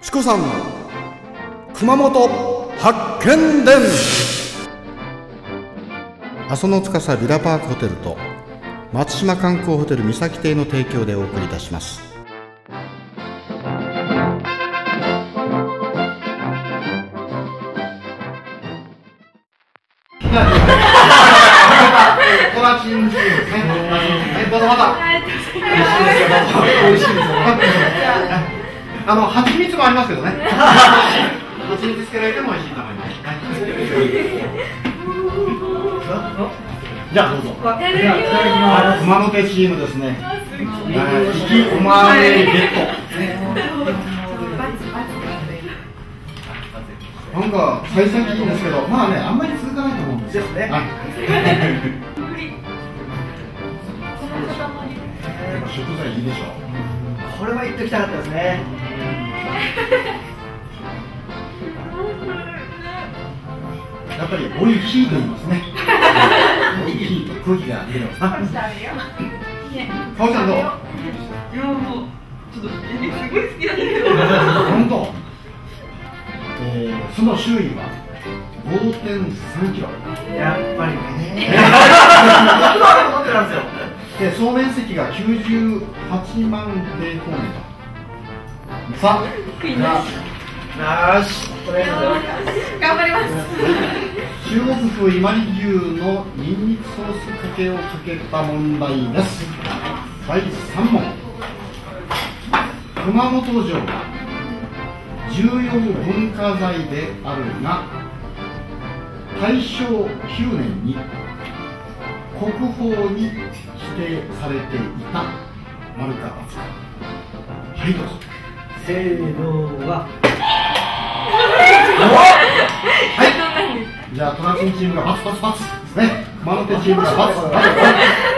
チコさん熊本発見伝。阿蘇の司ビラパークホテルと松島観光ホテル三崎邸の提供でお送りいたします。トラチンチームですね。はい、どうぞまた。美味しいですよ。あの、蜂蜜もありますけどね。蜂蜜つけられても美味しいと思います。じゃあ、どうぞ。はい熊本チームですね。はい、引きおまわりゲット。なんか幸先いいんですけど、まあね、あんまり続かないと思うんですよ。ですねはいやっぱ食材いいでしょう。これは言っておきたかったですね。やっぱり美味しいと言いますね。美味しいと空気が出てます。あ、かおちゃんどう？本当？えー、その周囲は？5.3キロ。やっぱりね。思ってたんですよ。で、総面積が98万平方メートル。さあ、じゃあよし。頑張ります。中国風伊万里牛のニンニクソースかけをかけた問題です。第3問。熊本城。が重要文化財であるが大正9年に国宝に指定されていた。丸か×かはいどうぞせーのは。はい。じゃあトラチンチームがバツバツバツですね熊本チームがバツバツバツ